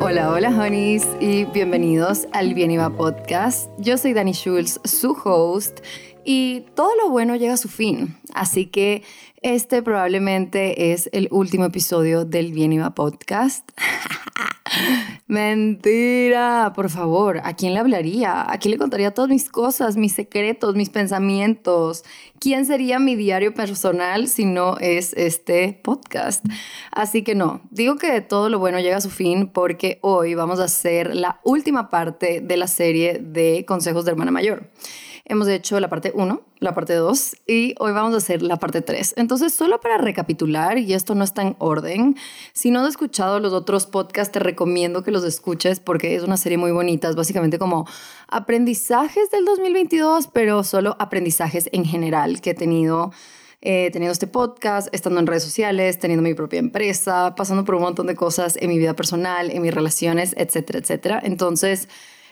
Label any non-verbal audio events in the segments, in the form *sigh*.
Hola, hola, honeys, y bienvenidos al Bien Iba Podcast. Yo soy Dani Schulz, su host, y todo lo bueno llega a su fin. Así que este probablemente es el último episodio del Bien Iba Podcast. *laughs* Mentira, por favor, ¿a quién le hablaría? ¿A quién le contaría todas mis cosas, mis secretos, mis pensamientos? ¿Quién sería mi diario personal si no es este podcast? Así que no, digo que todo lo bueno llega a su fin porque hoy vamos a hacer la última parte de la serie de consejos de hermana mayor. Hemos hecho la parte 1, la parte 2 y hoy vamos a hacer la parte 3. Entonces, solo para recapitular, y esto no está en orden, si no has escuchado los otros podcasts, te recomiendo que los escuches porque es una serie muy bonita. Es básicamente como aprendizajes del 2022, pero solo aprendizajes en general que he tenido. Eh, teniendo este podcast, estando en redes sociales, teniendo mi propia empresa, pasando por un montón de cosas en mi vida personal, en mis relaciones, etcétera, etcétera. Entonces,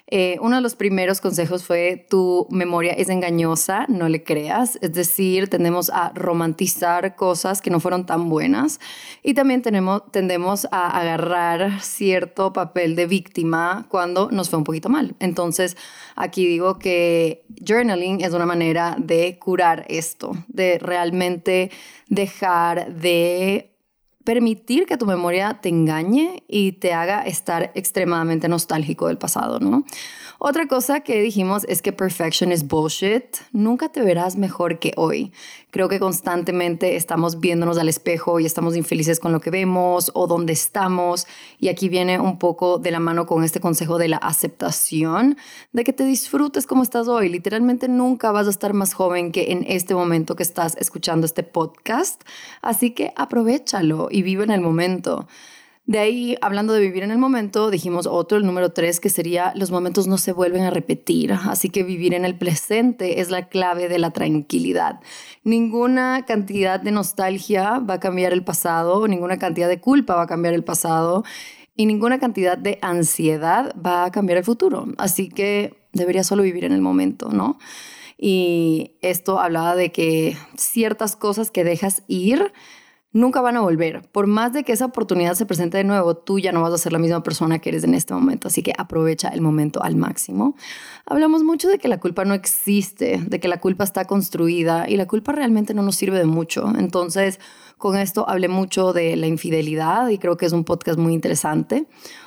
eh, uno de los primeros consejos fue tu memoria es engañosa, no le creas. Es decir, tendemos a romantizar cosas que no fueron tan buenas y también tenemos, tendemos a agarrar cierto papel de víctima cuando nos fue un poquito mal. Entonces, aquí digo que journaling es una manera de curar esto, de realmente dejar de permitir que tu memoria te engañe y te haga estar extremadamente nostálgico del pasado, ¿no? Otra cosa que dijimos es que perfection is bullshit. Nunca te verás mejor que hoy. Creo que constantemente estamos viéndonos al espejo y estamos infelices con lo que vemos o dónde estamos. Y aquí viene un poco de la mano con este consejo de la aceptación, de que te disfrutes como estás hoy. Literalmente nunca vas a estar más joven que en este momento que estás escuchando este podcast. Así que aprovechalo y vive en el momento. De ahí, hablando de vivir en el momento, dijimos otro, el número tres, que sería los momentos no se vuelven a repetir. Así que vivir en el presente es la clave de la tranquilidad. Ninguna cantidad de nostalgia va a cambiar el pasado, ninguna cantidad de culpa va a cambiar el pasado y ninguna cantidad de ansiedad va a cambiar el futuro. Así que debería solo vivir en el momento, ¿no? Y esto hablaba de que ciertas cosas que dejas ir, nunca van a volver. Por más de que esa oportunidad se presente de nuevo, tú ya no vas a ser la misma persona que eres en este momento, así que aprovecha el momento al máximo. Hablamos mucho de que la culpa no existe, de que la culpa está construida y la culpa realmente no nos sirve de mucho. Entonces, con esto hablé mucho de la infidelidad y creo que es un podcast muy interesante.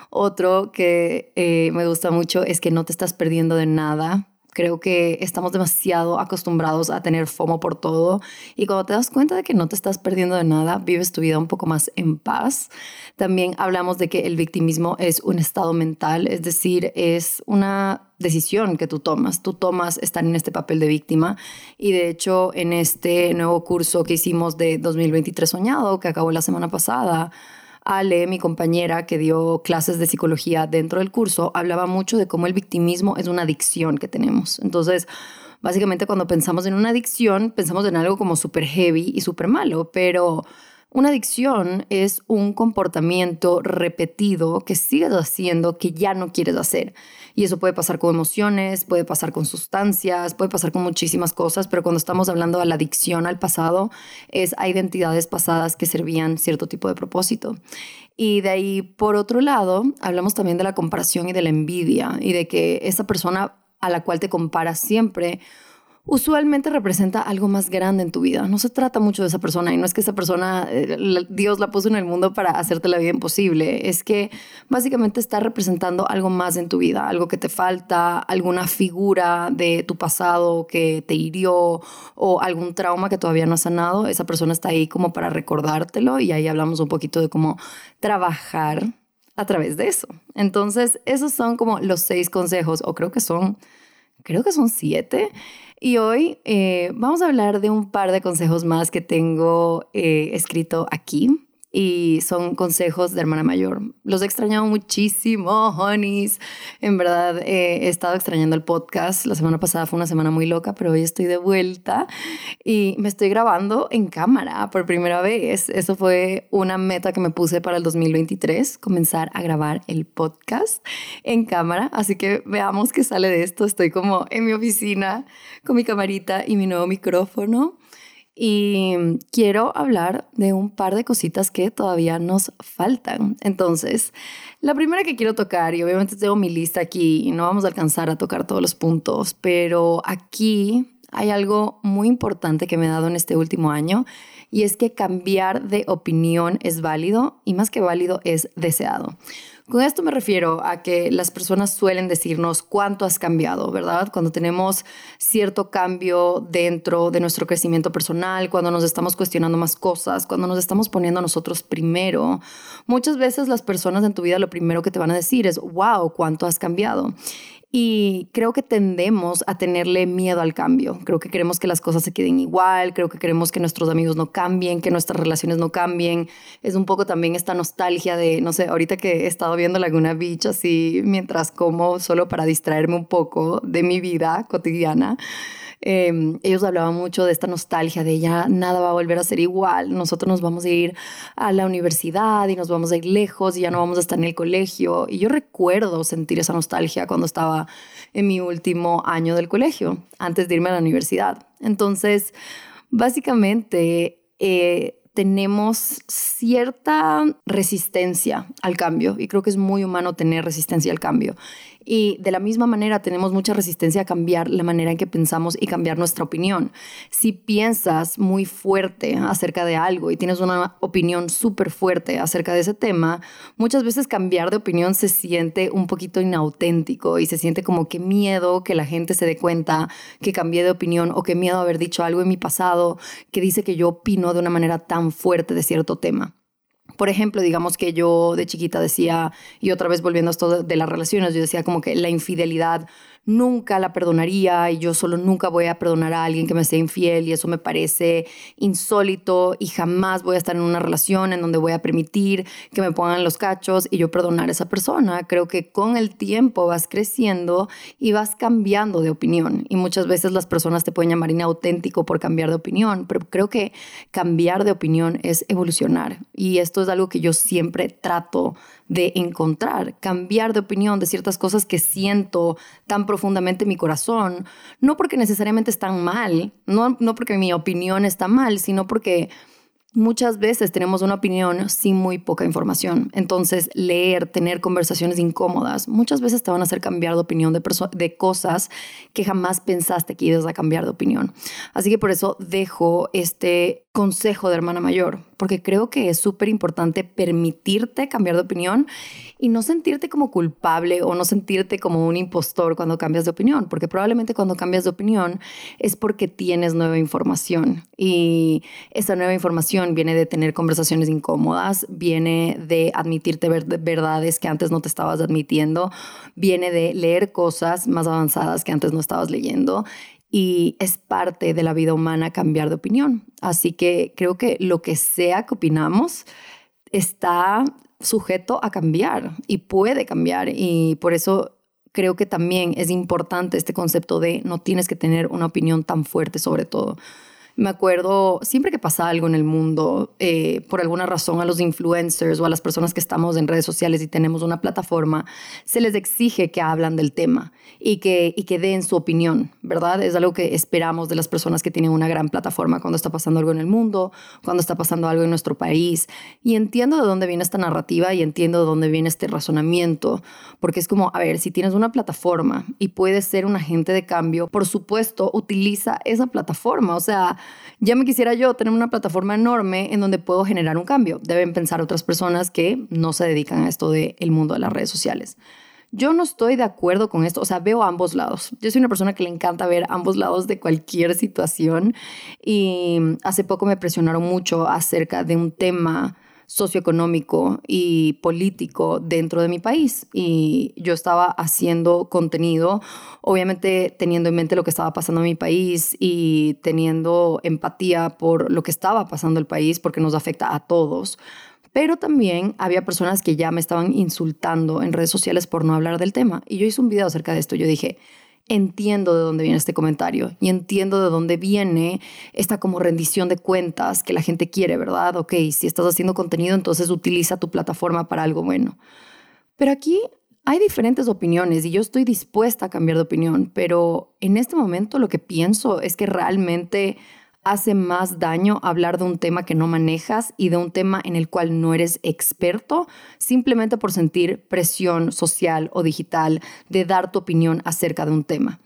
Otro que eh, me gusta mucho es que no te estás perdiendo de nada Creo que estamos demasiado acostumbrados a tener FOMO por todo y cuando te das cuenta de que no te estás perdiendo de nada, vives tu vida un poco más en paz. También hablamos de que el victimismo es un estado mental, es decir, es una decisión que tú tomas. Tú tomas estar en este papel de víctima y de hecho en este nuevo curso que hicimos de 2023 soñado, que acabó la semana pasada, Ale, mi compañera que dio clases de psicología dentro del curso, hablaba mucho de cómo el victimismo es una adicción que tenemos. Entonces, básicamente cuando pensamos en una adicción, pensamos en algo como súper heavy y súper malo, pero una adicción es un comportamiento repetido que sigues haciendo que ya no quieres hacer. Y eso puede pasar con emociones, puede pasar con sustancias, puede pasar con muchísimas cosas, pero cuando estamos hablando de la adicción al pasado, es a identidades pasadas que servían cierto tipo de propósito. Y de ahí, por otro lado, hablamos también de la comparación y de la envidia y de que esa persona a la cual te comparas siempre usualmente representa algo más grande en tu vida. No se trata mucho de esa persona y no es que esa persona, eh, Dios la puso en el mundo para hacerte la vida imposible. Es que básicamente está representando algo más en tu vida, algo que te falta, alguna figura de tu pasado que te hirió o algún trauma que todavía no has sanado. Esa persona está ahí como para recordártelo y ahí hablamos un poquito de cómo trabajar a través de eso. Entonces, esos son como los seis consejos, o creo que son, creo que son siete y hoy eh, vamos a hablar de un par de consejos más que tengo eh, escrito aquí y son consejos de hermana mayor. Los he extrañado muchísimo, honeys. En verdad, eh, he estado extrañando el podcast. La semana pasada fue una semana muy loca, pero hoy estoy de vuelta y me estoy grabando en cámara por primera vez. Eso fue una meta que me puse para el 2023, comenzar a grabar el podcast en cámara. Así que veamos qué sale de esto. Estoy como en mi oficina con mi camarita y mi nuevo micrófono. Y quiero hablar de un par de cositas que todavía nos faltan. Entonces, la primera que quiero tocar, y obviamente tengo mi lista aquí y no vamos a alcanzar a tocar todos los puntos, pero aquí hay algo muy importante que me he dado en este último año y es que cambiar de opinión es válido y más que válido es deseado. Con esto me refiero a que las personas suelen decirnos cuánto has cambiado, ¿verdad? Cuando tenemos cierto cambio dentro de nuestro crecimiento personal, cuando nos estamos cuestionando más cosas, cuando nos estamos poniendo a nosotros primero, muchas veces las personas en tu vida lo primero que te van a decir es, wow, cuánto has cambiado. Y creo que tendemos a tenerle miedo al cambio. Creo que queremos que las cosas se queden igual, creo que queremos que nuestros amigos no cambien, que nuestras relaciones no cambien. Es un poco también esta nostalgia de, no sé, ahorita que he estado viendo Laguna Beach así mientras como, solo para distraerme un poco de mi vida cotidiana. Em, ellos hablaban mucho de esta nostalgia de ya nada va a volver a ser igual, nosotros nos vamos a ir a la universidad y nos vamos a ir lejos y ya no vamos a estar en el colegio. Y yo recuerdo sentir esa nostalgia cuando estaba en mi último año del colegio, antes de irme a la universidad. Entonces, básicamente... Eh, tenemos cierta resistencia al cambio y creo que es muy humano tener resistencia al cambio. Y de la misma manera tenemos mucha resistencia a cambiar la manera en que pensamos y cambiar nuestra opinión. Si piensas muy fuerte acerca de algo y tienes una opinión súper fuerte acerca de ese tema, muchas veces cambiar de opinión se siente un poquito inauténtico y se siente como que miedo que la gente se dé cuenta que cambié de opinión o que miedo haber dicho algo en mi pasado que dice que yo opino de una manera tan fuerte de cierto tema. Por ejemplo, digamos que yo de chiquita decía, y otra vez volviendo a esto de las relaciones, yo decía como que la infidelidad nunca la perdonaría y yo solo nunca voy a perdonar a alguien que me sea infiel y eso me parece insólito y jamás voy a estar en una relación en donde voy a permitir que me pongan los cachos y yo perdonar a esa persona. Creo que con el tiempo vas creciendo y vas cambiando de opinión y muchas veces las personas te pueden llamar inauténtico por cambiar de opinión, pero creo que cambiar de opinión es evolucionar y esto es algo que yo siempre trato de encontrar, cambiar de opinión de ciertas cosas que siento tan profundamente en mi corazón, no porque necesariamente están mal, no, no porque mi opinión está mal, sino porque Muchas veces tenemos una opinión sin muy poca información. Entonces, leer, tener conversaciones incómodas, muchas veces te van a hacer cambiar de opinión de, cosas que jamás pensaste que ibas a cambiar de opinión. Así que por eso dejo este consejo de hermana mayor, porque creo que es súper importante permitirte cambiar de opinión y no sentirte como culpable o no sentirte como un impostor cuando cambias de opinión, porque probablemente cuando cambias de opinión es porque tienes nueva información y esa nueva información viene de tener conversaciones incómodas, viene de admitirte verdades que antes no te estabas admitiendo, viene de leer cosas más avanzadas que antes no estabas leyendo y es parte de la vida humana cambiar de opinión. Así que creo que lo que sea que opinamos está sujeto a cambiar y puede cambiar y por eso creo que también es importante este concepto de no tienes que tener una opinión tan fuerte sobre todo. Me acuerdo, siempre que pasa algo en el mundo, eh, por alguna razón a los influencers o a las personas que estamos en redes sociales y tenemos una plataforma, se les exige que hablan del tema y que, y que den su opinión, ¿verdad? Es algo que esperamos de las personas que tienen una gran plataforma cuando está pasando algo en el mundo, cuando está pasando algo en nuestro país. Y entiendo de dónde viene esta narrativa y entiendo de dónde viene este razonamiento, porque es como, a ver, si tienes una plataforma y puedes ser un agente de cambio, por supuesto, utiliza esa plataforma, o sea, ya me quisiera yo tener una plataforma enorme en donde puedo generar un cambio. Deben pensar otras personas que no se dedican a esto del mundo de las redes sociales. Yo no estoy de acuerdo con esto, o sea, veo ambos lados. Yo soy una persona que le encanta ver ambos lados de cualquier situación y hace poco me presionaron mucho acerca de un tema socioeconómico y político dentro de mi país. Y yo estaba haciendo contenido, obviamente teniendo en mente lo que estaba pasando en mi país y teniendo empatía por lo que estaba pasando en el país, porque nos afecta a todos. Pero también había personas que ya me estaban insultando en redes sociales por no hablar del tema. Y yo hice un video acerca de esto. Yo dije, entiendo de dónde viene este comentario y entiendo de dónde viene esta como rendición de cuentas que la gente quiere, ¿verdad? Ok, si estás haciendo contenido, entonces utiliza tu plataforma para algo bueno. Pero aquí hay diferentes opiniones y yo estoy dispuesta a cambiar de opinión, pero en este momento lo que pienso es que realmente hace más daño hablar de un tema que no manejas y de un tema en el cual no eres experto, simplemente por sentir presión social o digital de dar tu opinión acerca de un tema.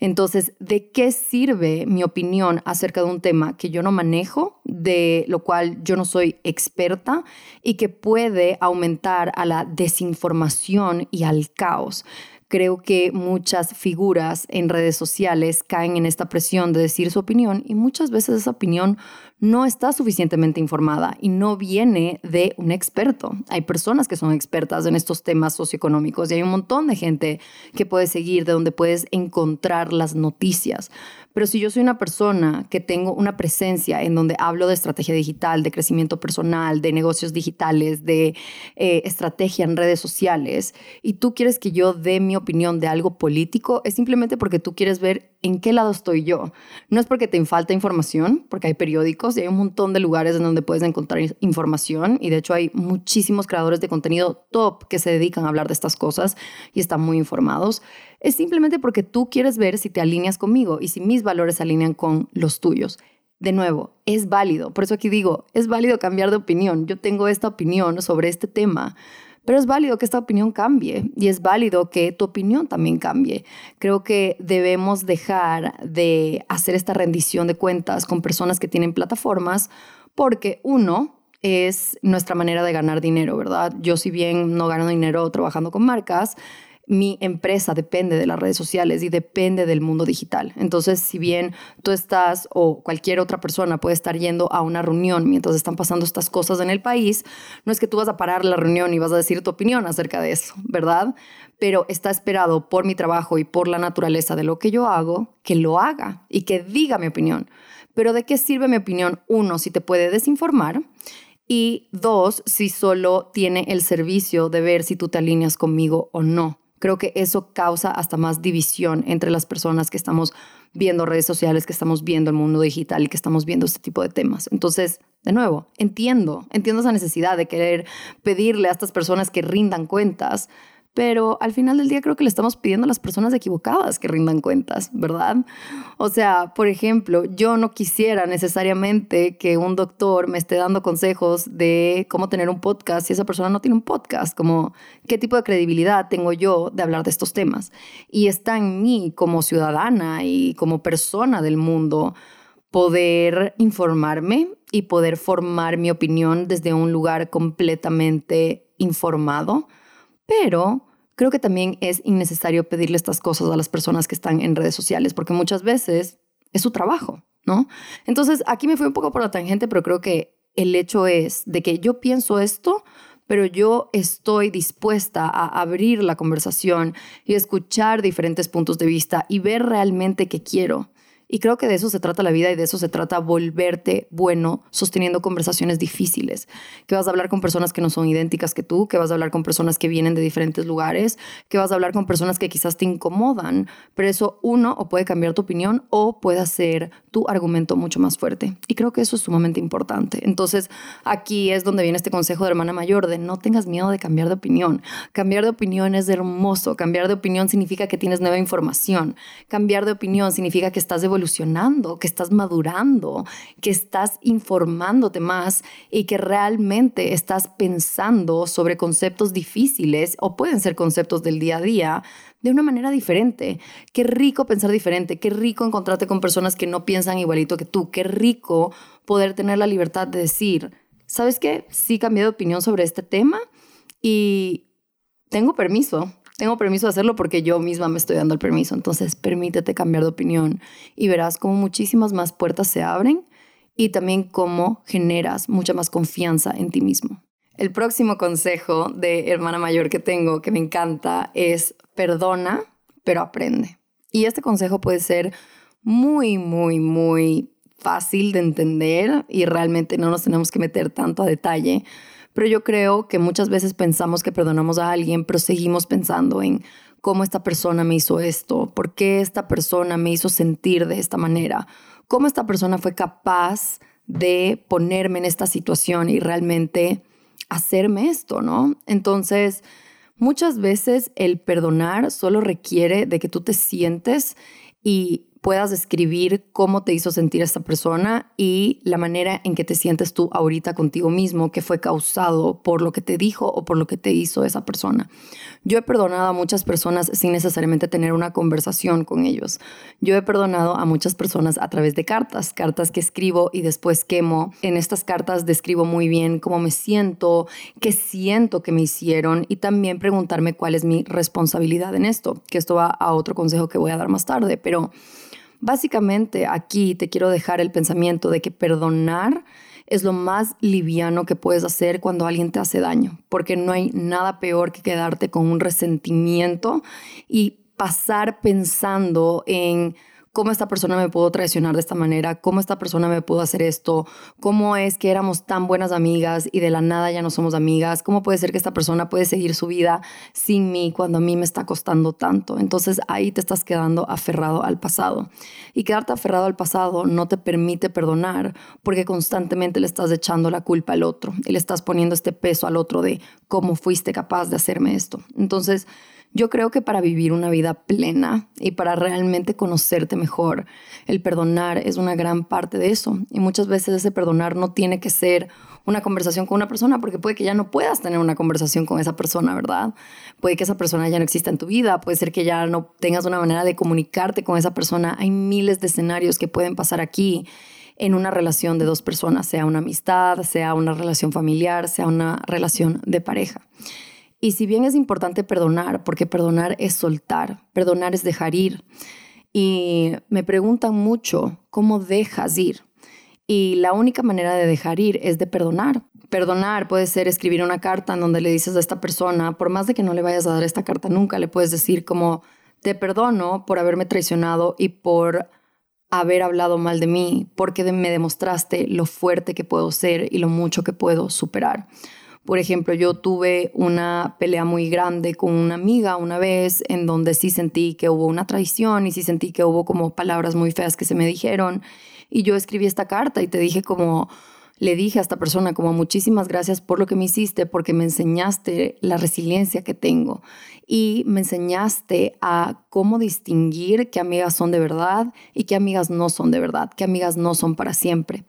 Entonces, ¿de qué sirve mi opinión acerca de un tema que yo no manejo, de lo cual yo no soy experta y que puede aumentar a la desinformación y al caos? Creo que muchas figuras en redes sociales caen en esta presión de decir su opinión y muchas veces esa opinión no está suficientemente informada y no viene de un experto. Hay personas que son expertas en estos temas socioeconómicos y hay un montón de gente que puedes seguir, de donde puedes encontrar las noticias. Pero si yo soy una persona que tengo una presencia en donde hablo de estrategia digital, de crecimiento personal, de negocios digitales, de eh, estrategia en redes sociales, y tú quieres que yo dé mi opinión de algo político, es simplemente porque tú quieres ver en qué lado estoy yo. No es porque te falta información, porque hay periódicos y hay un montón de lugares en donde puedes encontrar información y de hecho hay muchísimos creadores de contenido top que se dedican a hablar de estas cosas y están muy informados. Es simplemente porque tú quieres ver si te alineas conmigo y si mis valores se alinean con los tuyos. De nuevo, es válido. Por eso aquí digo, es válido cambiar de opinión. Yo tengo esta opinión sobre este tema pero es válido que esta opinión cambie y es válido que tu opinión también cambie. Creo que debemos dejar de hacer esta rendición de cuentas con personas que tienen plataformas porque uno, es nuestra manera de ganar dinero, ¿verdad? Yo si bien no gano dinero trabajando con marcas, mi empresa depende de las redes sociales y depende del mundo digital. Entonces, si bien tú estás o cualquier otra persona puede estar yendo a una reunión mientras están pasando estas cosas en el país, no es que tú vas a parar la reunión y vas a decir tu opinión acerca de eso, ¿verdad? Pero está esperado por mi trabajo y por la naturaleza de lo que yo hago, que lo haga y que diga mi opinión. Pero ¿de qué sirve mi opinión? Uno, si te puede desinformar. Y dos, si solo tiene el servicio de ver si tú te alineas conmigo o no creo que eso causa hasta más división entre las personas que estamos viendo redes sociales, que estamos viendo el mundo digital y que estamos viendo este tipo de temas. Entonces, de nuevo, entiendo, entiendo esa necesidad de querer pedirle a estas personas que rindan cuentas, pero al final del día creo que le estamos pidiendo a las personas equivocadas que rindan cuentas, ¿verdad? O sea, por ejemplo, yo no quisiera necesariamente que un doctor me esté dando consejos de cómo tener un podcast si esa persona no tiene un podcast, como qué tipo de credibilidad tengo yo de hablar de estos temas. Y está en mí como ciudadana y como persona del mundo poder informarme y poder formar mi opinión desde un lugar completamente informado, pero creo que también es innecesario pedirle estas cosas a las personas que están en redes sociales, porque muchas veces es su trabajo, ¿no? Entonces, aquí me fui un poco por la tangente, pero creo que el hecho es de que yo pienso esto, pero yo estoy dispuesta a abrir la conversación y escuchar diferentes puntos de vista y ver realmente qué quiero. Y creo que de eso se trata la vida y de eso se trata volverte bueno sosteniendo conversaciones difíciles. Que vas a hablar con personas que no son idénticas que tú, que vas a hablar con personas que vienen de diferentes lugares, que vas a hablar con personas que quizás te incomodan, pero eso uno o puede cambiar tu opinión o puede hacer tu argumento mucho más fuerte. Y creo que eso es sumamente importante. Entonces aquí es donde viene este consejo de hermana mayor de no tengas miedo de cambiar de opinión. Cambiar de opinión es hermoso. Cambiar de opinión significa que tienes nueva información. Cambiar de opinión significa que estás de evolucionando, que estás madurando, que estás informándote más y que realmente estás pensando sobre conceptos difíciles o pueden ser conceptos del día a día de una manera diferente. Qué rico pensar diferente, qué rico encontrarte con personas que no piensan igualito que tú, qué rico poder tener la libertad de decir, ¿sabes qué? Sí cambié de opinión sobre este tema y tengo permiso tengo permiso de hacerlo porque yo misma me estoy dando el permiso. Entonces, permítete cambiar de opinión y verás cómo muchísimas más puertas se abren y también cómo generas mucha más confianza en ti mismo. El próximo consejo de hermana mayor que tengo, que me encanta, es perdona, pero aprende. Y este consejo puede ser muy, muy, muy fácil de entender y realmente no nos tenemos que meter tanto a detalle pero yo creo que muchas veces pensamos que perdonamos a alguien, pero seguimos pensando en cómo esta persona me hizo esto, por qué esta persona me hizo sentir de esta manera, cómo esta persona fue capaz de ponerme en esta situación y realmente hacerme esto, ¿no? Entonces, muchas veces el perdonar solo requiere de que tú te sientes y puedas describir cómo te hizo sentir esta persona y la manera en que te sientes tú ahorita contigo mismo que fue causado por lo que te dijo o por lo que te hizo esa persona. Yo he perdonado a muchas personas sin necesariamente tener una conversación con ellos. Yo he perdonado a muchas personas a través de cartas, cartas que escribo y después quemo. En estas cartas describo muy bien cómo me siento, qué siento que me hicieron y también preguntarme cuál es mi responsabilidad en esto, que esto va a otro consejo que voy a dar más tarde, pero Básicamente aquí te quiero dejar el pensamiento de que perdonar es lo más liviano que puedes hacer cuando alguien te hace daño, porque no hay nada peor que quedarte con un resentimiento y pasar pensando en cómo esta persona me pudo traicionar de esta manera, cómo esta persona me pudo hacer esto, cómo es que éramos tan buenas amigas y de la nada ya no somos amigas, cómo puede ser que esta persona puede seguir su vida sin mí cuando a mí me está costando tanto. Entonces ahí te estás quedando aferrado al pasado. Y quedarte aferrado al pasado no te permite perdonar porque constantemente le estás echando la culpa al otro y le estás poniendo este peso al otro de cómo fuiste capaz de hacerme esto. Entonces, yo creo que para vivir una vida plena y para realmente conocerte mejor, el perdonar es una gran parte de eso. Y muchas veces ese perdonar no tiene que ser una conversación con una persona, porque puede que ya no puedas tener una conversación con esa persona, ¿verdad? Puede que esa persona ya no exista en tu vida, puede ser que ya no tengas una manera de comunicarte con esa persona. Hay miles de escenarios que pueden pasar aquí en una relación de dos personas, sea una amistad, sea una relación familiar, sea una relación de pareja. Y si bien es importante perdonar, porque perdonar es soltar, perdonar es dejar ir. Y me preguntan mucho, ¿cómo dejas ir? Y la única manera de dejar ir es de perdonar. Perdonar puede ser escribir una carta en donde le dices a esta persona, por más de que no le vayas a dar esta carta nunca, le puedes decir como, te perdono por haberme traicionado y por haber hablado mal de mí, porque me demostraste lo fuerte que puedo ser y lo mucho que puedo superar. Por ejemplo, yo tuve una pelea muy grande con una amiga una vez en donde sí sentí que hubo una traición y sí sentí que hubo como palabras muy feas que se me dijeron. Y yo escribí esta carta y te dije como, le dije a esta persona como muchísimas gracias por lo que me hiciste, porque me enseñaste la resiliencia que tengo y me enseñaste a cómo distinguir qué amigas son de verdad y qué amigas no son de verdad, qué amigas no son para siempre.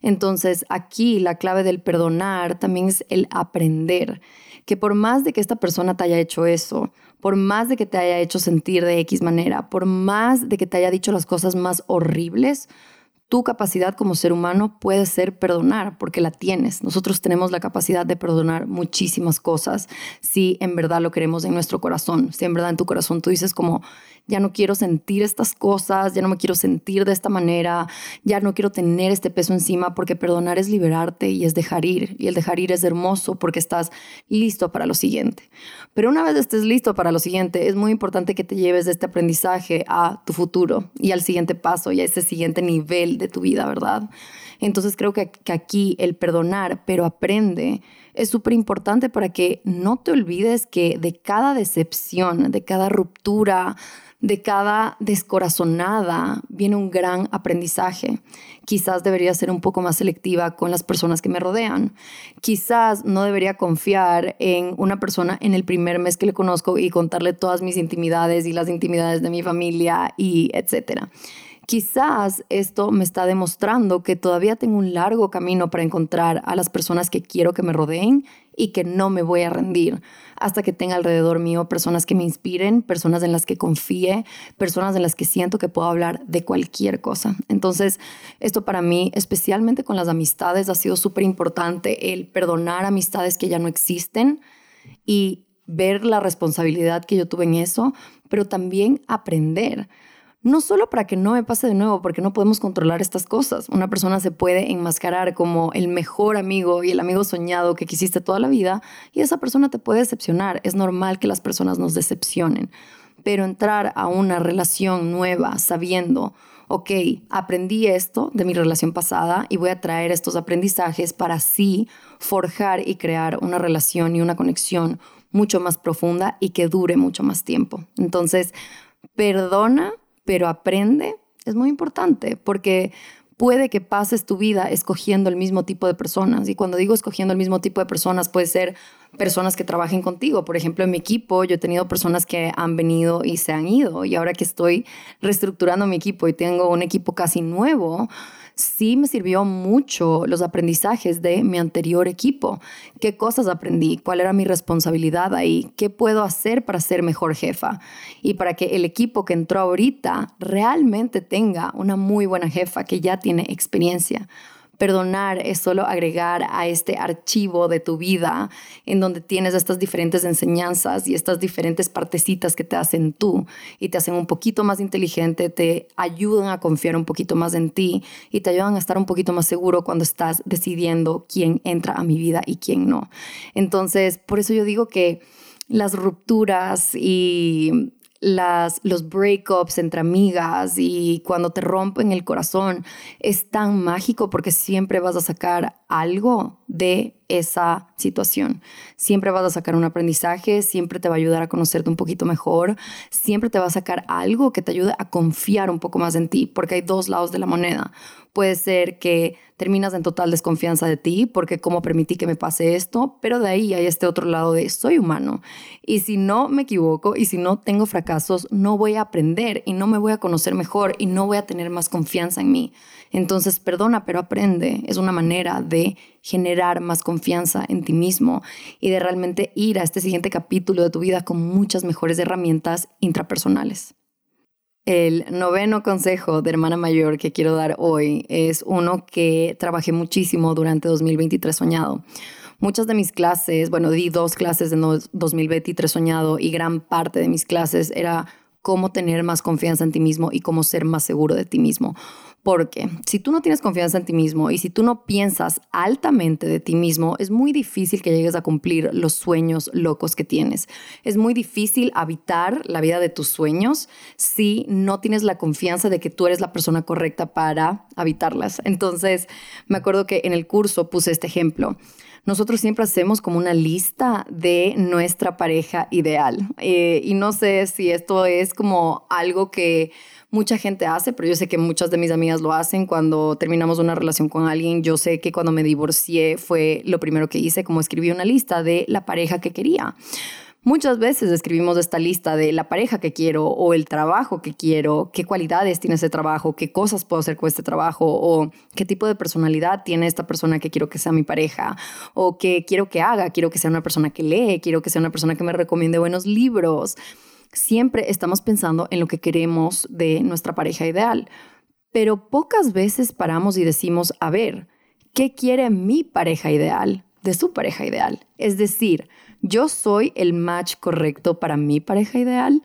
Entonces aquí la clave del perdonar también es el aprender que por más de que esta persona te haya hecho eso, por más de que te haya hecho sentir de X manera, por más de que te haya dicho las cosas más horribles, tu capacidad como ser humano puede ser perdonar, porque la tienes. Nosotros tenemos la capacidad de perdonar muchísimas cosas si en verdad lo queremos en nuestro corazón, si en verdad en tu corazón tú dices como, ya no quiero sentir estas cosas, ya no me quiero sentir de esta manera, ya no quiero tener este peso encima, porque perdonar es liberarte y es dejar ir, y el dejar ir es hermoso porque estás listo para lo siguiente. Pero una vez estés listo para lo siguiente, es muy importante que te lleves de este aprendizaje a tu futuro y al siguiente paso y a ese siguiente nivel de tu vida, ¿verdad? Entonces creo que, aquí el perdonar, pero aprende, es súper importante para que no te olvides que de cada decepción, de cada ruptura, de cada descorazonada viene un gran aprendizaje. Quizás debería ser un poco más selectiva con las personas que me rodean. Quizás no debería confiar en una persona en el primer mes que le conozco y contarle todas mis intimidades y las intimidades de mi familia y etcétera. Quizás esto me está demostrando que todavía tengo un largo camino para encontrar a las personas que quiero que me rodeen y que no me voy a rendir hasta que tenga alrededor mío personas que me inspiren, personas en las que confíe, personas en las que siento que puedo hablar de cualquier cosa. Entonces, esto para mí, especialmente con las amistades, ha sido súper importante el perdonar amistades que ya no existen y ver la responsabilidad que yo tuve en eso, pero también aprender no solo para que no me pase de nuevo, porque no podemos controlar estas cosas. Una persona se puede enmascarar como el mejor amigo y el amigo soñado que quisiste toda la vida y esa persona te puede decepcionar. Es normal que las personas nos decepcionen, pero entrar a una relación nueva sabiendo, ok, aprendí esto de mi relación pasada y voy a traer estos aprendizajes para así forjar y crear una relación y una conexión mucho más profunda y que dure mucho más tiempo. Entonces, perdona pero aprende es muy importante porque puede que pases tu vida escogiendo el mismo tipo de personas. Y cuando digo escogiendo el mismo tipo de personas, puede ser personas que trabajen contigo. Por ejemplo, en mi equipo yo he tenido personas que han venido y se han ido. Y ahora que estoy reestructurando mi equipo y tengo un equipo casi nuevo, sí me sirvió mucho los aprendizajes de mi anterior equipo. ¿Qué cosas aprendí? ¿Cuál era mi responsabilidad ahí? ¿Qué puedo hacer para ser mejor jefa? Y para que el equipo que entró ahorita realmente tenga una muy buena jefa que ya tiene experiencia. Perdonar es solo agregar a este archivo de tu vida en donde tienes estas diferentes enseñanzas y estas diferentes partecitas que te hacen tú y te hacen un poquito más inteligente, te ayudan a confiar un poquito más en ti y te ayudan a estar un poquito más seguro cuando estás decidiendo quién entra a mi vida y quién no. Entonces, por eso yo digo que las rupturas y las, los breakups entre amigas y cuando te rompen el corazón es tan mágico porque siempre vas a sacar algo de esa situación. Siempre vas a sacar un aprendizaje, siempre te va a ayudar a conocerte un poquito mejor, siempre te va a sacar algo que te ayude a confiar un poco más en ti, porque hay dos lados de la moneda. Puede ser que terminas en total desconfianza de ti porque cómo permití que me pase esto, pero de ahí hay este otro lado de soy humano y si no me equivoco y si no tengo fracasos, no voy a aprender y no me voy a conocer mejor y no voy a tener más confianza en mí. Entonces, perdona, pero aprende. Es una manera de generar más confianza en ti mismo y de realmente ir a este siguiente capítulo de tu vida con muchas mejores herramientas intrapersonales. El noveno consejo de hermana mayor que quiero dar hoy es uno que trabajé muchísimo durante 2023 soñado. Muchas de mis clases, bueno, di dos clases en 2023 soñado y gran parte de mis clases era cómo tener más confianza en ti mismo y cómo ser más seguro de ti mismo. Porque si tú no tienes confianza en ti mismo y si tú no piensas altamente de ti mismo, es muy difícil que llegues a cumplir los sueños locos que tienes. Es muy difícil habitar la vida de tus sueños si no tienes la confianza de que tú eres la persona correcta para habitarlas. Entonces, me acuerdo que en el curso puse este ejemplo nosotros siempre hacemos como una lista de nuestra pareja ideal. Eh, y no sé si esto es como algo que mucha gente hace, pero yo sé que muchas de mis amigas lo hacen cuando terminamos una relación con alguien. Yo sé que cuando me divorcié fue lo primero que hice, como escribí una lista de la pareja que quería. Muchas veces escribimos esta lista de la pareja que quiero o el trabajo que quiero, qué cualidades tiene ese trabajo, qué cosas puedo hacer con este trabajo o qué tipo de personalidad tiene esta persona que quiero que sea mi pareja o qué quiero que haga, quiero que sea una persona que lee, quiero que sea una persona que me recomiende buenos libros siempre estamos pensando en lo que queremos de nuestra pareja ideal, pero pocas veces paramos y decimos, a ver, ¿qué quiere mi pareja ideal de su pareja ideal? Es decir, ¿yo soy el match correcto para mi pareja ideal?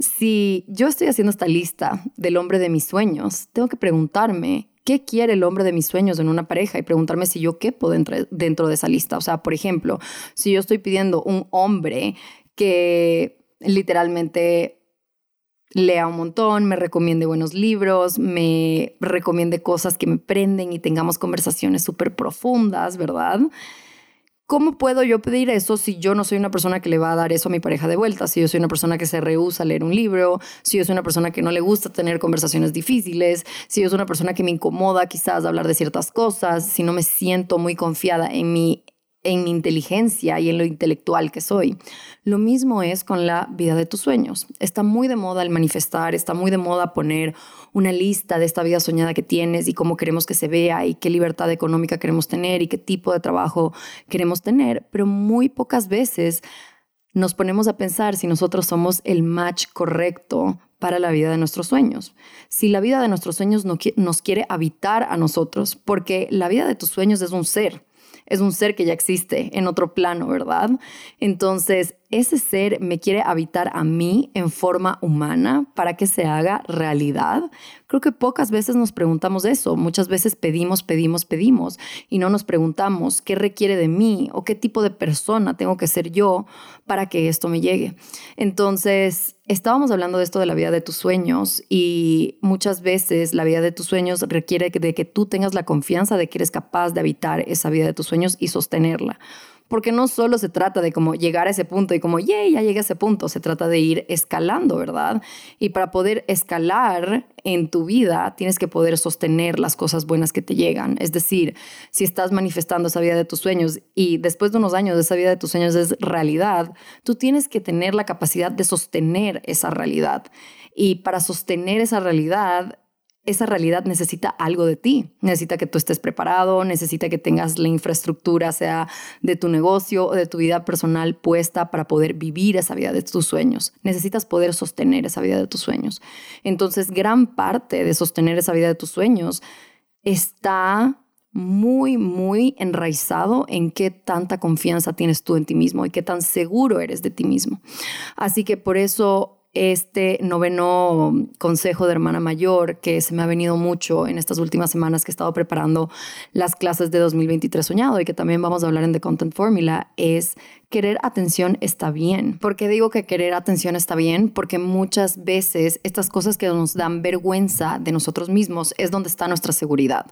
Si yo estoy haciendo esta lista del hombre de mis sueños, tengo que preguntarme, ¿qué quiere el hombre de mis sueños en una pareja? Y preguntarme si yo quepo dentro, dentro de esa lista. O sea, por ejemplo, si yo estoy pidiendo un hombre que literalmente lea un montón, me recomiende buenos libros, me recomiende cosas que me prenden y tengamos conversaciones súper profundas, ¿verdad? ¿Cómo puedo yo pedir eso si yo no soy una persona que le va a dar eso a mi pareja de vuelta? Si yo soy una persona que se rehúsa a leer un libro, si yo soy una persona que no le gusta tener conversaciones difíciles, si yo soy una persona que me incomoda quizás hablar de ciertas cosas, si no me siento muy confiada en mi en mi inteligencia y en lo intelectual que soy. Lo mismo es con la vida de tus sueños. Está muy de moda el manifestar, está muy de moda poner una lista de esta vida soñada que tienes y cómo queremos que se vea y qué libertad económica queremos tener y qué tipo de trabajo queremos tener, pero muy pocas veces nos ponemos a pensar si nosotros somos el match correcto para la vida de nuestros sueños. Si la vida de nuestros sueños nos quiere habitar a nosotros, porque la vida de tus sueños es un ser es un ser que ya existe en otro plano, ¿verdad? Entonces, ese ser me quiere habitar a mí en forma humana para que se haga realidad? Creo que pocas veces nos preguntamos eso. Muchas veces pedimos, pedimos, pedimos y no nos preguntamos qué requiere de mí o qué tipo de persona tengo que ser yo para que esto me llegue. Entonces, estábamos hablando de esto de la vida de tus sueños y muchas veces la vida de tus sueños requiere de que tú tengas la confianza de que eres capaz de habitar esa vida de tus sueños y sostenerla porque no solo se trata de como llegar a ese punto y como, yay, ya llegué a ese punto, se trata de ir escalando, ¿verdad? Y para poder escalar en tu vida, tienes que poder sostener las cosas buenas que te llegan. Es decir, si estás manifestando esa vida de tus sueños y después de unos años esa vida de tus sueños es realidad, tú tienes que tener la capacidad de sostener esa realidad. Y para sostener esa realidad, esa realidad necesita algo de ti. Necesita que tú estés preparado, necesita que tengas la infraestructura, sea de tu negocio o de tu vida personal puesta para poder vivir esa vida de tus sueños. Necesitas poder sostener esa vida de tus sueños. Entonces, gran parte de sostener esa vida de tus sueños está muy, muy enraizado en qué tanta confianza tienes tú en ti mismo y qué tan seguro eres de ti mismo. Así que por eso este noveno consejo de hermana mayor que se me ha venido mucho en estas últimas semanas que he estado preparando las clases de 2023 soñado y que también vamos a hablar en The Content Formula es querer atención está bien. ¿Por qué digo que querer atención está bien? Porque muchas veces estas cosas que nos dan vergüenza de nosotros mismos es donde está nuestra seguridad.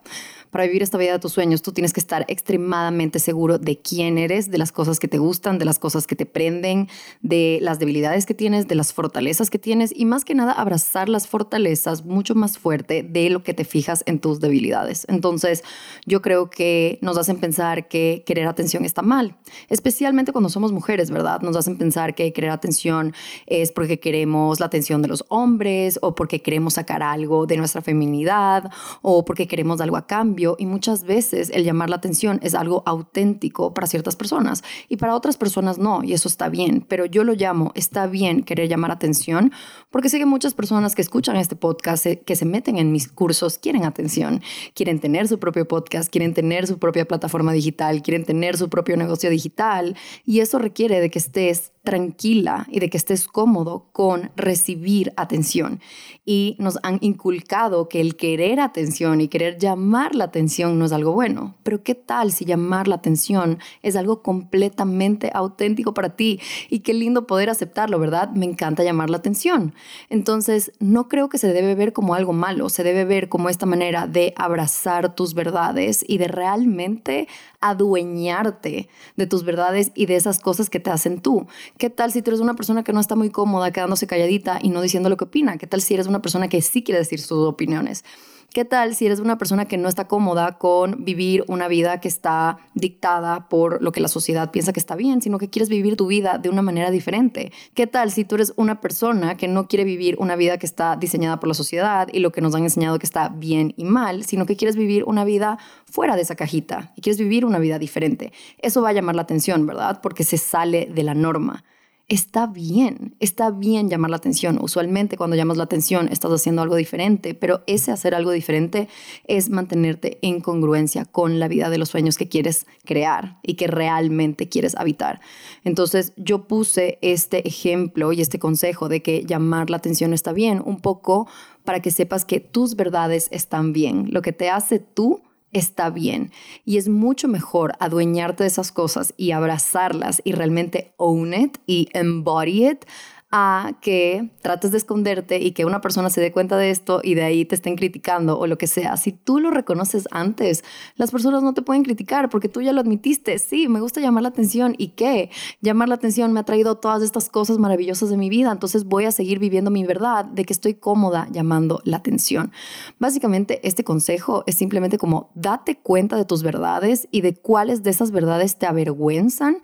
Para vivir esta vida de tus sueños, tú tienes que estar extremadamente seguro de quién eres, de las cosas que te gustan, de las cosas que te prenden, de las debilidades que tienes, de las fortalezas que tienes y más que nada abrazar las fortalezas mucho más fuerte de lo que te fijas en tus debilidades. Entonces, yo creo que nos hacen pensar que querer atención está mal, especialmente cuando somos mujeres, ¿verdad? Nos hacen pensar que querer atención es porque queremos la atención de los hombres o porque queremos sacar algo de nuestra feminidad o porque queremos algo a cambio y muchas veces el llamar la atención es algo auténtico para ciertas personas y para otras personas no, y eso está bien, pero yo lo llamo, está bien querer llamar atención porque sé que muchas personas que escuchan este podcast, que se meten en mis cursos, quieren atención, quieren tener su propio podcast, quieren tener su propia plataforma digital, quieren tener su propio negocio digital y eso requiere de que estés tranquila y de que estés cómodo con recibir atención. Y nos han inculcado que el querer atención y querer llamar la atención no es algo bueno. Pero ¿qué tal si llamar la atención es algo completamente auténtico para ti? Y qué lindo poder aceptarlo, ¿verdad? Me encanta llamar la atención. Entonces, no creo que se debe ver como algo malo, se debe ver como esta manera de abrazar tus verdades y de realmente adueñarte de tus verdades y de esas cosas que te hacen tú. ¿Qué tal si tú eres una persona que no está muy cómoda quedándose calladita y no diciendo lo que opina? ¿Qué tal si eres una persona que sí quiere decir sus opiniones? ¿Qué tal si eres una persona que no está cómoda con vivir una vida que está dictada por lo que la sociedad piensa que está bien, sino que quieres vivir tu vida de una manera diferente? ¿Qué tal si tú eres una persona que no quiere vivir una vida que está diseñada por la sociedad y lo que nos han enseñado que está bien y mal, sino que quieres vivir una vida fuera de esa cajita y quieres vivir una vida diferente? Eso va a llamar la atención, ¿verdad? Porque se sale de la norma está bien, está bien llamar la atención. Usualmente cuando llamas la atención estás haciendo algo diferente, pero ese hacer algo diferente es mantenerte en congruencia con la vida de los sueños que quieres crear y que realmente quieres habitar. Entonces yo puse este ejemplo y este consejo de que llamar la atención está bien, un poco para que sepas que tus verdades están bien. Lo que te hace tú está bien. Y es mucho mejor adueñarte de esas cosas y abrazarlas y realmente own it y embody it a que trates de esconderte y que una persona se dé cuenta de esto y de ahí te estén criticando o lo que sea. Si tú lo reconoces antes, las personas no te pueden criticar porque tú ya lo admitiste. Sí, me gusta llamar la atención. ¿Y qué? Llamar la atención me ha traído todas estas cosas maravillosas de mi vida. Entonces voy a seguir viviendo mi verdad de que estoy cómoda llamando la atención. Básicamente, este consejo es simplemente como date cuenta de tus verdades y de cuáles de esas verdades te avergüenzan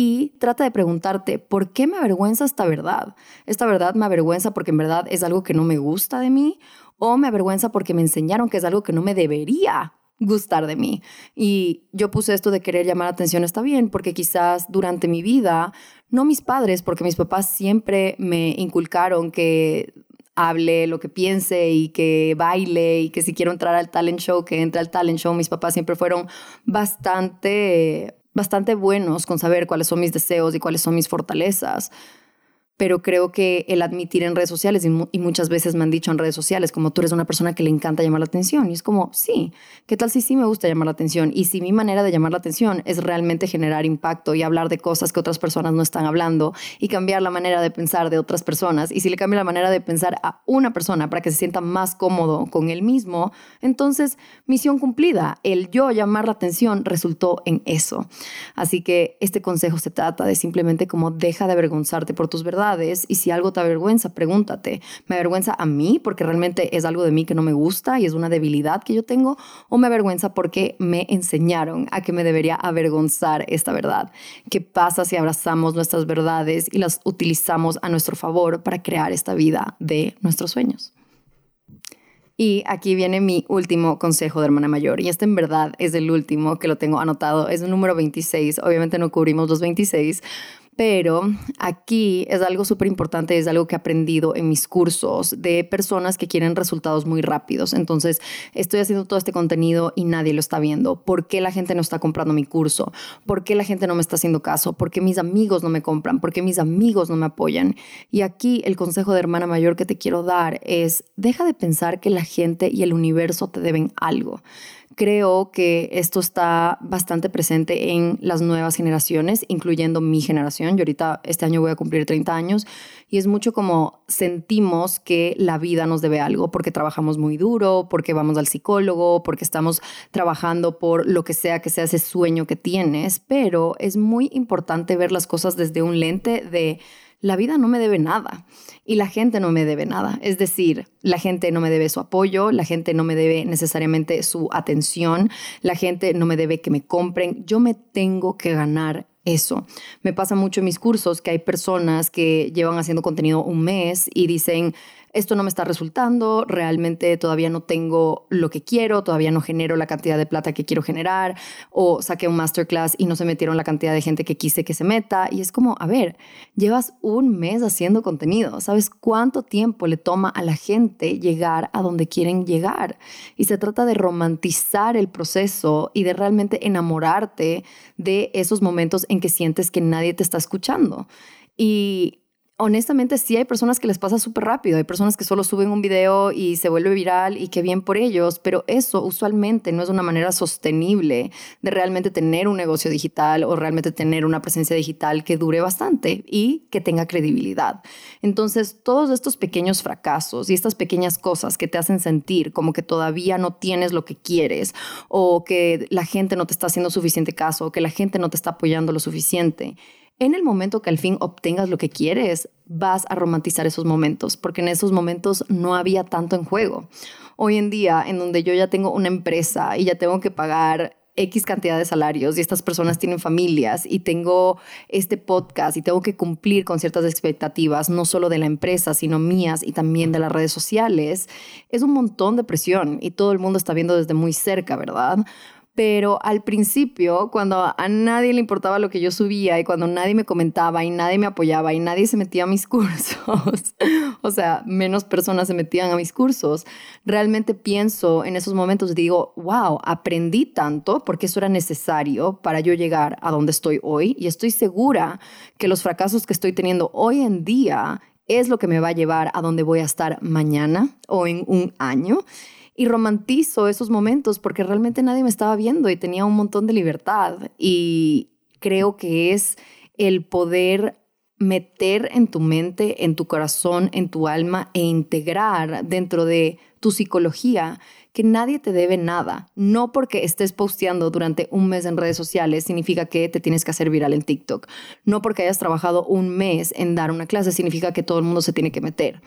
y trata de preguntarte, ¿por qué me avergüenza esta verdad? ¿Esta verdad me avergüenza porque en verdad es algo que no me gusta de mí? ¿O me avergüenza porque me enseñaron que es algo que no me debería gustar de mí. Y yo puse esto de querer llamar atención está bien, porque quizás durante mi vida, no mis padres, porque mis papás siempre me inculcaron que hable lo que piense y que baile y que si quiero entrar al talent show, que entre al talent show. Mis papás siempre fueron bastante bastante buenos con saber cuáles son mis deseos y cuáles son mis fortalezas. Pero creo que el admitir en redes sociales, y, muchas veces me han dicho en redes sociales, como tú eres una persona que le encanta llamar la atención, y es como, sí, ¿qué tal si sí me gusta llamar la atención? Y si mi manera de llamar la atención es realmente generar impacto y hablar de cosas que otras personas no están hablando y cambiar la manera de pensar de otras personas, y si le cambio la manera de pensar a una persona para que se sienta más cómodo con él mismo, entonces misión cumplida, el yo llamar la atención resultó en eso. Así que este consejo se trata de simplemente como deja de avergonzarte por tus verdades, y si algo te avergüenza, pregúntate, ¿me avergüenza a mí porque realmente es algo de mí que no me gusta y es una debilidad que yo tengo? ¿O me avergüenza porque me enseñaron a que me debería avergonzar esta verdad? ¿Qué pasa si abrazamos nuestras verdades y las utilizamos a nuestro favor para crear esta vida de nuestros sueños? Y aquí viene mi último consejo de hermana mayor. Y este en verdad es el último que lo tengo anotado. Es el número 26. Obviamente no cubrimos los 26, pero aquí es algo súper importante, es algo que he aprendido en mis cursos de personas que quieren resultados muy rápidos. Entonces, estoy haciendo todo este contenido y nadie lo está viendo. ¿Por qué la gente no está comprando mi curso? ¿Por qué la gente no me está haciendo caso? ¿Por qué mis amigos no me compran? ¿Por qué mis amigos no me apoyan? Y aquí el consejo de hermana mayor que te quiero dar es, deja de pensar que la gente y el universo te deben algo creo que esto está bastante presente en las nuevas generaciones, incluyendo mi generación. Yo ahorita este año voy a cumplir 30 años y es mucho como sentimos que la vida nos debe algo porque trabajamos muy duro, porque vamos al psicólogo, porque estamos trabajando por lo que sea que sea ese sueño que tienes, pero es muy importante ver las cosas desde un lente de la vida no me debe nada y la gente no me debe nada. Es decir, la gente no me debe su apoyo, la gente no me debe necesariamente su atención, la gente no me debe que me compren. Yo me tengo que ganar eso. Me pasa mucho en mis cursos que hay personas que llevan haciendo contenido un mes y dicen, esto no me está resultando, realmente todavía no tengo lo que quiero, todavía no genero la cantidad de plata que quiero generar, o saqué un masterclass y no se metieron la cantidad de gente que quise que se meta. Y es como, a ver, llevas un mes haciendo contenido, ¿sabes cuánto tiempo le toma a la gente llegar a donde quieren llegar? Y se trata de romantizar el proceso y de realmente enamorarte de esos momentos en que sientes que nadie te está escuchando. Y honestamente sí hay personas que les pasa súper rápido, hay personas que solo suben un video y se vuelve viral y qué bien por ellos, pero eso usualmente no es una manera sostenible de realmente tener un negocio digital o realmente tener una presencia digital que dure bastante y que tenga credibilidad. Entonces, todos estos pequeños fracasos y estas pequeñas cosas que te hacen sentir como que todavía no tienes lo que quieres o que la gente no te está haciendo suficiente caso o que la gente no te está apoyando lo suficiente, en el momento que al fin obtengas lo que quieres, vas a romantizar esos momentos, porque en esos momentos no había tanto en juego. Hoy en día, en donde yo ya tengo una empresa y ya tengo que pagar X cantidad de salarios y estas personas tienen familias y tengo este podcast y tengo que cumplir con ciertas expectativas, no solo de la empresa, sino mías y también de las redes sociales, es un montón de presión y todo el mundo está viendo desde muy cerca, ¿verdad? Pero al principio, cuando a nadie le importaba lo que yo subía y cuando nadie me comentaba y nadie me apoyaba y nadie se metía a mis *laughs* cursos, o sea, menos personas se metían a mis cursos, realmente pienso en esos momentos digo, wow, aprendí tanto porque eso era necesario para yo llegar a donde estoy hoy y estoy segura que los fracasos que estoy teniendo hoy en día es lo que me va a llevar a donde voy a estar mañana o en un año y romantizo esos momentos porque realmente nadie me estaba viendo y tenía un montón de libertad. Y creo que es el poder meter en tu mente, en tu corazón, en tu alma e integrar dentro de tu psicología que nadie te debe nada. No porque estés posteando durante un mes en redes sociales significa que te tienes que hacer viral en TikTok. No porque hayas trabajado un mes en dar una clase significa que todo el mundo se tiene que meter.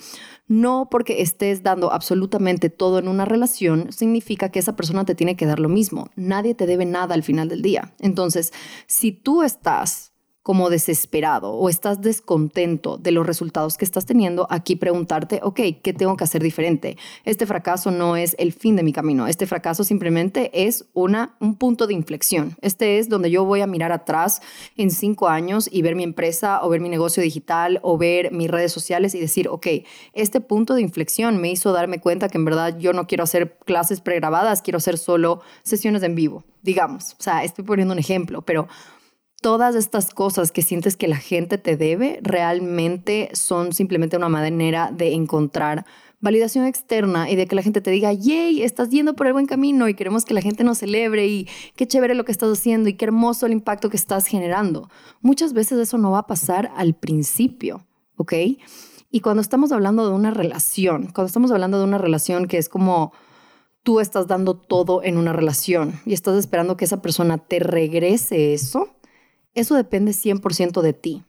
No porque estés dando absolutamente todo en una relación significa que esa persona te tiene que dar lo mismo. Nadie te debe nada al final del día. Entonces, si tú estás como desesperado o estás descontento de los resultados que estás teniendo, aquí preguntarte, ok, ¿qué tengo que hacer diferente? Este fracaso no es el fin de mi camino, este fracaso simplemente es una, un punto de inflexión. Este es donde yo voy a mirar atrás en cinco años y ver mi empresa o ver mi negocio digital o ver mis redes sociales y decir, ok, este punto de inflexión me hizo darme cuenta que en verdad yo no quiero hacer clases pregrabadas, quiero hacer solo sesiones en vivo, digamos. O sea, estoy poniendo un ejemplo, pero todas estas cosas que sientes que la gente te debe realmente son simplemente una manera de encontrar validación externa y de que la gente te diga, yay, estás yendo por el buen camino y queremos que la gente nos celebre y qué chévere lo que estás haciendo y qué hermoso el impacto que estás generando. Muchas veces eso no va a pasar al principio, ¿ok? Y cuando estamos hablando de una relación, cuando estamos hablando de una relación que es como tú estás dando todo en una relación y estás esperando que esa persona te regrese eso, eso depende 100% de ti.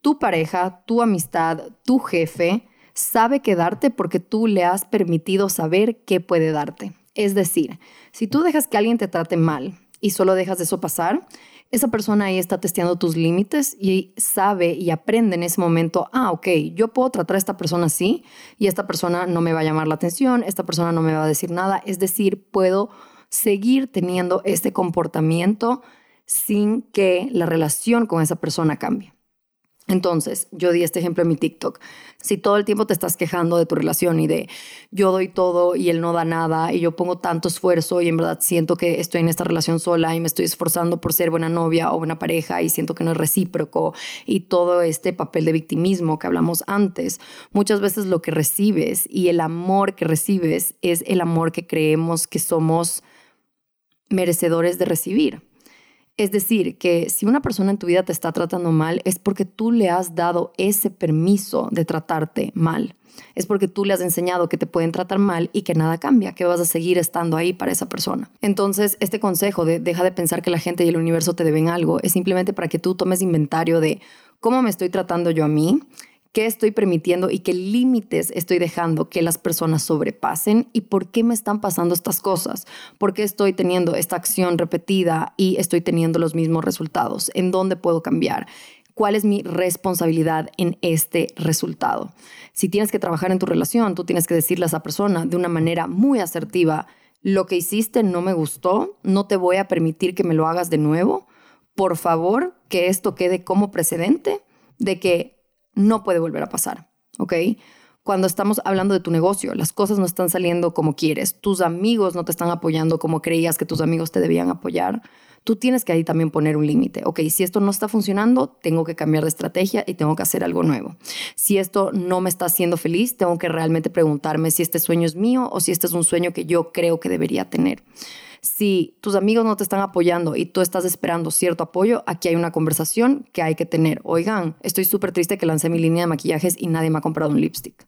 Tu pareja, tu amistad, tu jefe sabe qué darte porque tú le has permitido saber qué puede darte. Es decir, si tú dejas que alguien te trate mal y solo dejas eso pasar, esa persona ahí está testeando tus límites y sabe y aprende en ese momento, ah, ok, yo puedo tratar a esta persona así y esta persona no me va a llamar la atención, esta persona no me va a decir nada, es decir, puedo seguir teniendo este comportamiento sin que la relación con esa persona cambie. Entonces, yo di este ejemplo en mi TikTok. Si todo el tiempo te estás quejando de tu relación y de yo doy todo y él no da nada y yo pongo tanto esfuerzo y en verdad siento que estoy en esta relación sola y me estoy esforzando por ser buena novia o buena pareja y siento que no es recíproco y todo este papel de victimismo que hablamos antes, muchas veces lo que recibes y el amor que recibes es el amor que creemos que somos merecedores de recibir. Es decir, que si una persona en tu vida te está tratando mal, es porque tú le has dado ese permiso de tratarte mal. Es porque tú le has enseñado que te pueden tratar mal y que nada cambia, que vas a seguir estando ahí para esa persona. Entonces, este consejo de deja de pensar que la gente y el universo te deben algo es simplemente para que tú tomes inventario de cómo me estoy tratando yo a mí, qué estoy permitiendo y qué límites estoy dejando que las personas sobrepasen y por qué me están pasando estas cosas, por qué estoy teniendo esta acción repetida y estoy teniendo los mismos resultados, en dónde puedo cambiar. ¿Cuál es mi responsabilidad en este resultado? Si tienes que trabajar en tu relación, tú tienes que decirle a esa persona de una manera muy asertiva, lo que hiciste no me gustó, no te voy a permitir que me lo hagas de nuevo. Por favor, que esto quede como precedente de que no puede volver a pasar, ¿ok? Cuando estamos hablando de tu negocio, las cosas no están saliendo como quieres, tus amigos no te están apoyando como creías que tus amigos te debían apoyar, tú tienes que ahí también poner un límite. Ok, si esto no está funcionando, tengo que cambiar de estrategia y tengo que hacer algo nuevo. Si esto no me está haciendo feliz, tengo que realmente preguntarme si este sueño es mío o si este es un sueño que yo creo que debería tener. Si tus amigos no te están apoyando y tú estás esperando cierto apoyo, aquí hay una conversación que hay que tener. Oigan, estoy súper triste que lancé mi línea de maquillajes y nadie me ha comprado un lipstick.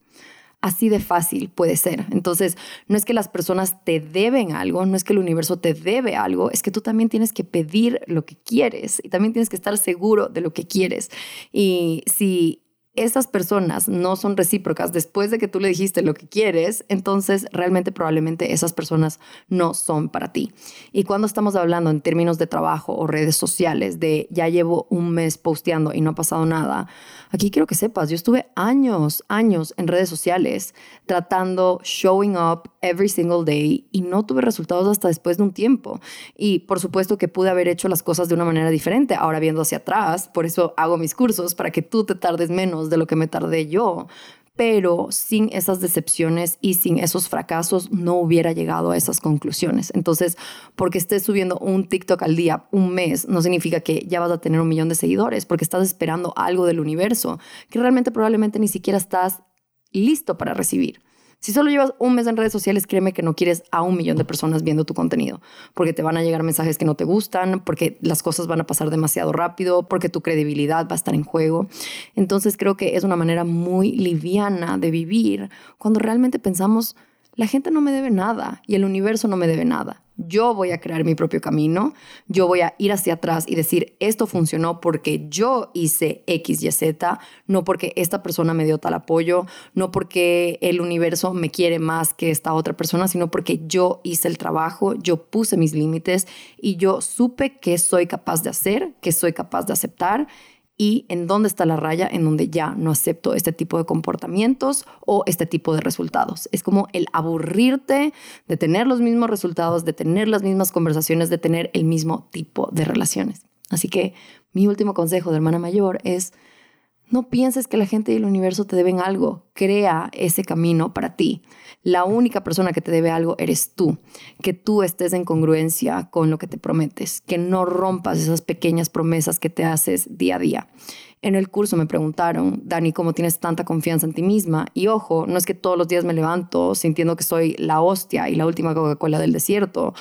Así de fácil puede ser. Entonces, no es que las personas te deben algo, no es que el universo te debe algo, es que tú también tienes que pedir lo que quieres y también tienes que estar seguro de lo que quieres. Y si esas personas no son recíprocas después de que tú le dijiste lo que quieres, entonces realmente probablemente esas personas no son para ti. Y cuando estamos hablando en términos de trabajo o redes sociales, de ya llevo un mes posteando y no ha pasado nada, aquí quiero que sepas, yo estuve años, años en redes sociales tratando, showing up every single day y no tuve resultados hasta después de un tiempo. Y por supuesto que pude haber hecho las cosas de una manera diferente, ahora viendo hacia atrás, por eso hago mis cursos, para que tú te tardes menos de lo que me tardé yo. Pero sin esas decepciones y sin esos fracasos no hubiera llegado a esas conclusiones. Entonces, porque estés subiendo un TikTok al día un mes, no significa que ya vas a tener un millón de seguidores, porque estás esperando algo del universo que realmente probablemente ni siquiera estás listo para recibir. Si solo llevas un mes en redes sociales, créeme que no quieres a un millón de personas viendo tu contenido, porque te van a llegar mensajes que no te gustan, porque las cosas van a pasar demasiado rápido, porque tu credibilidad va a estar en juego. Entonces creo que es una manera muy liviana de vivir cuando realmente pensamos, la gente no me debe nada y el universo no me debe nada. Yo voy a crear mi propio camino, yo voy a ir hacia atrás y decir, esto funcionó porque yo hice X, Y, Z, no porque esta persona me dio tal apoyo, no porque el universo me quiere más que esta otra persona, sino porque yo hice el trabajo, yo puse mis límites y yo supe qué soy capaz de hacer, qué soy capaz de aceptar y en dónde está la raya en donde ya no acepto este tipo de comportamientos o este tipo de resultados. Es como el aburrirte de tener los mismos resultados, de tener las mismas conversaciones, de tener el mismo tipo de relaciones. Así que mi último consejo de hermana mayor es No pienses que la gente y el universo te deben algo. Crea ese camino para ti. La única persona que te debe algo eres tú. Que tú estés en congruencia con lo que te prometes. Que no rompas esas pequeñas promesas que te haces día a día. En el curso me preguntaron, Dani, ¿cómo tienes tanta confianza en ti misma? Y ojo, no es que todos los días me levanto sintiendo que soy la hostia y la última Coca-Cola del desierto,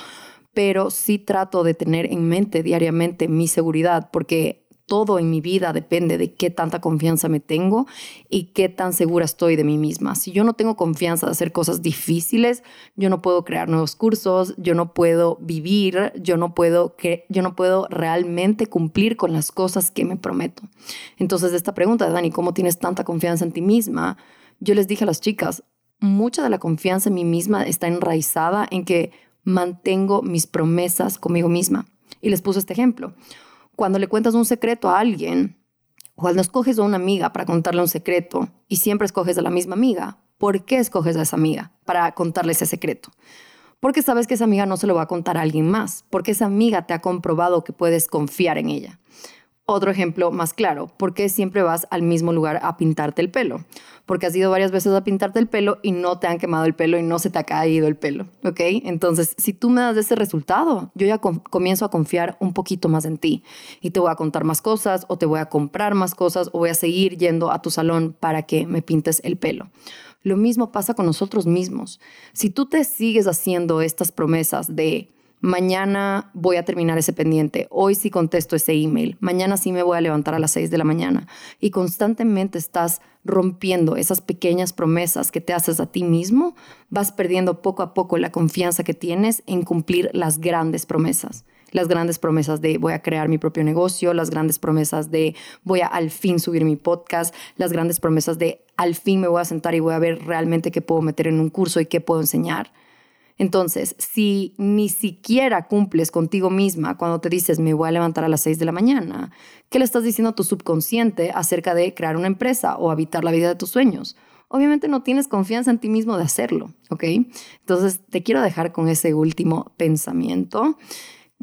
pero sí trato de tener en mente diariamente mi seguridad, porque todo en mi vida depende de qué tanta confianza me tengo y qué tan segura estoy de mí misma. Si yo no tengo confianza de hacer cosas difíciles, yo no puedo crear nuevos cursos, yo no puedo vivir, yo no puedo, que, yo no puedo realmente cumplir con las cosas que me prometo. Entonces, esta pregunta de Dani, ¿cómo tienes tanta confianza en ti misma? Yo les dije a las chicas, mucha de la confianza en mí misma está enraizada en que mantengo mis promesas conmigo misma. Y les puse este ejemplo cuando le cuentas un secreto a alguien, cuando escoges a una amiga para contarle un secreto y siempre escoges a la misma amiga, ¿por qué escoges a esa amiga para contarle ese secreto? Porque sabes que esa amiga no se lo va a contar a alguien más, porque esa amiga te ha comprobado que puedes confiar en ella. Otro ejemplo más claro, ¿por qué siempre vas al mismo lugar a pintarte el pelo? Porque has ido varias veces a pintarte el pelo y no te han quemado el pelo y no se te ha caído el pelo, ¿ok? Entonces, si tú me das ese resultado, yo ya comienzo a confiar un poquito más en ti y te voy a contar más cosas o te voy a comprar más cosas o voy a seguir yendo a tu salón para que me pintes el pelo. Lo mismo pasa con nosotros mismos. Si tú te sigues haciendo estas promesas de mañana voy a terminar ese pendiente, hoy sí contesto ese email, mañana sí me voy a levantar a las 6 de la mañana y constantemente estás rompiendo esas pequeñas promesas que te haces a ti mismo, vas perdiendo poco a poco la confianza que tienes en cumplir las grandes promesas. Las grandes promesas de voy a crear mi propio negocio, las grandes promesas de voy a al fin subir mi podcast, las grandes promesas de al fin me voy a sentar y voy a ver realmente qué puedo meter en un curso y qué puedo enseñar. Entonces, si ni siquiera cumples contigo misma cuando te dices me voy a levantar a las 6 de la mañana, ¿qué le estás diciendo a tu subconsciente acerca de crear una empresa o habitar la vida de tus sueños? Obviamente no tienes confianza en ti mismo de hacerlo, ¿ok? Entonces, te quiero dejar con ese último pensamiento.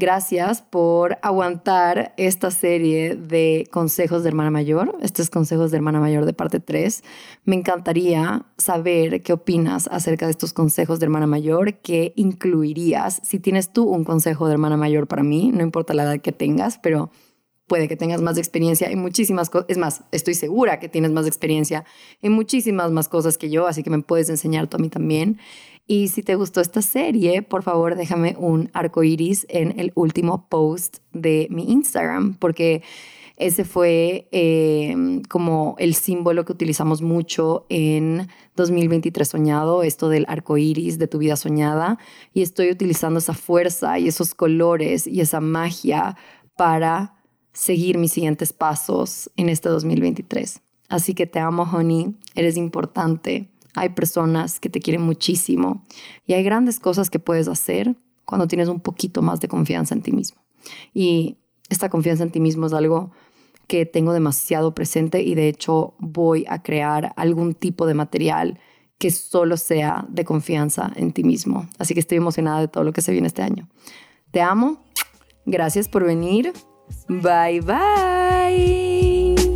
Gracias por aguantar esta serie de consejos de hermana mayor. Estos consejos de hermana mayor de parte 3. Me encantaría saber qué opinas acerca de estos consejos de hermana mayor, qué incluirías. Si tienes tú un consejo de hermana mayor para mí, no importa la edad que tengas, pero puede que tengas más experiencia en muchísimas cosas. Es más, estoy segura que tienes más experiencia en muchísimas más cosas que yo, así que me puedes enseñar tú a mí también. Y si te gustó esta serie, por favor déjame un arco iris en el último post de mi Instagram, porque ese fue em, como el símbolo que utilizamos mucho en 2023 soñado, esto del arco iris de tu vida soñada. Y estoy utilizando esa fuerza y esos colores y esa magia para seguir mis siguientes pasos en este 2023. Así que te amo, honey, eres importante hay personas que te quieren muchísimo y hay grandes cosas que puedes hacer cuando tienes un poquito más de confianza en ti mismo. Y esta confianza en ti mismo es algo que tengo demasiado presente y de hecho voy a crear algún tipo de material que solo sea de confianza en ti mismo. Así que estoy emocionada de todo lo que se viene este año. Te amo. Gracias por venir. Bye bye.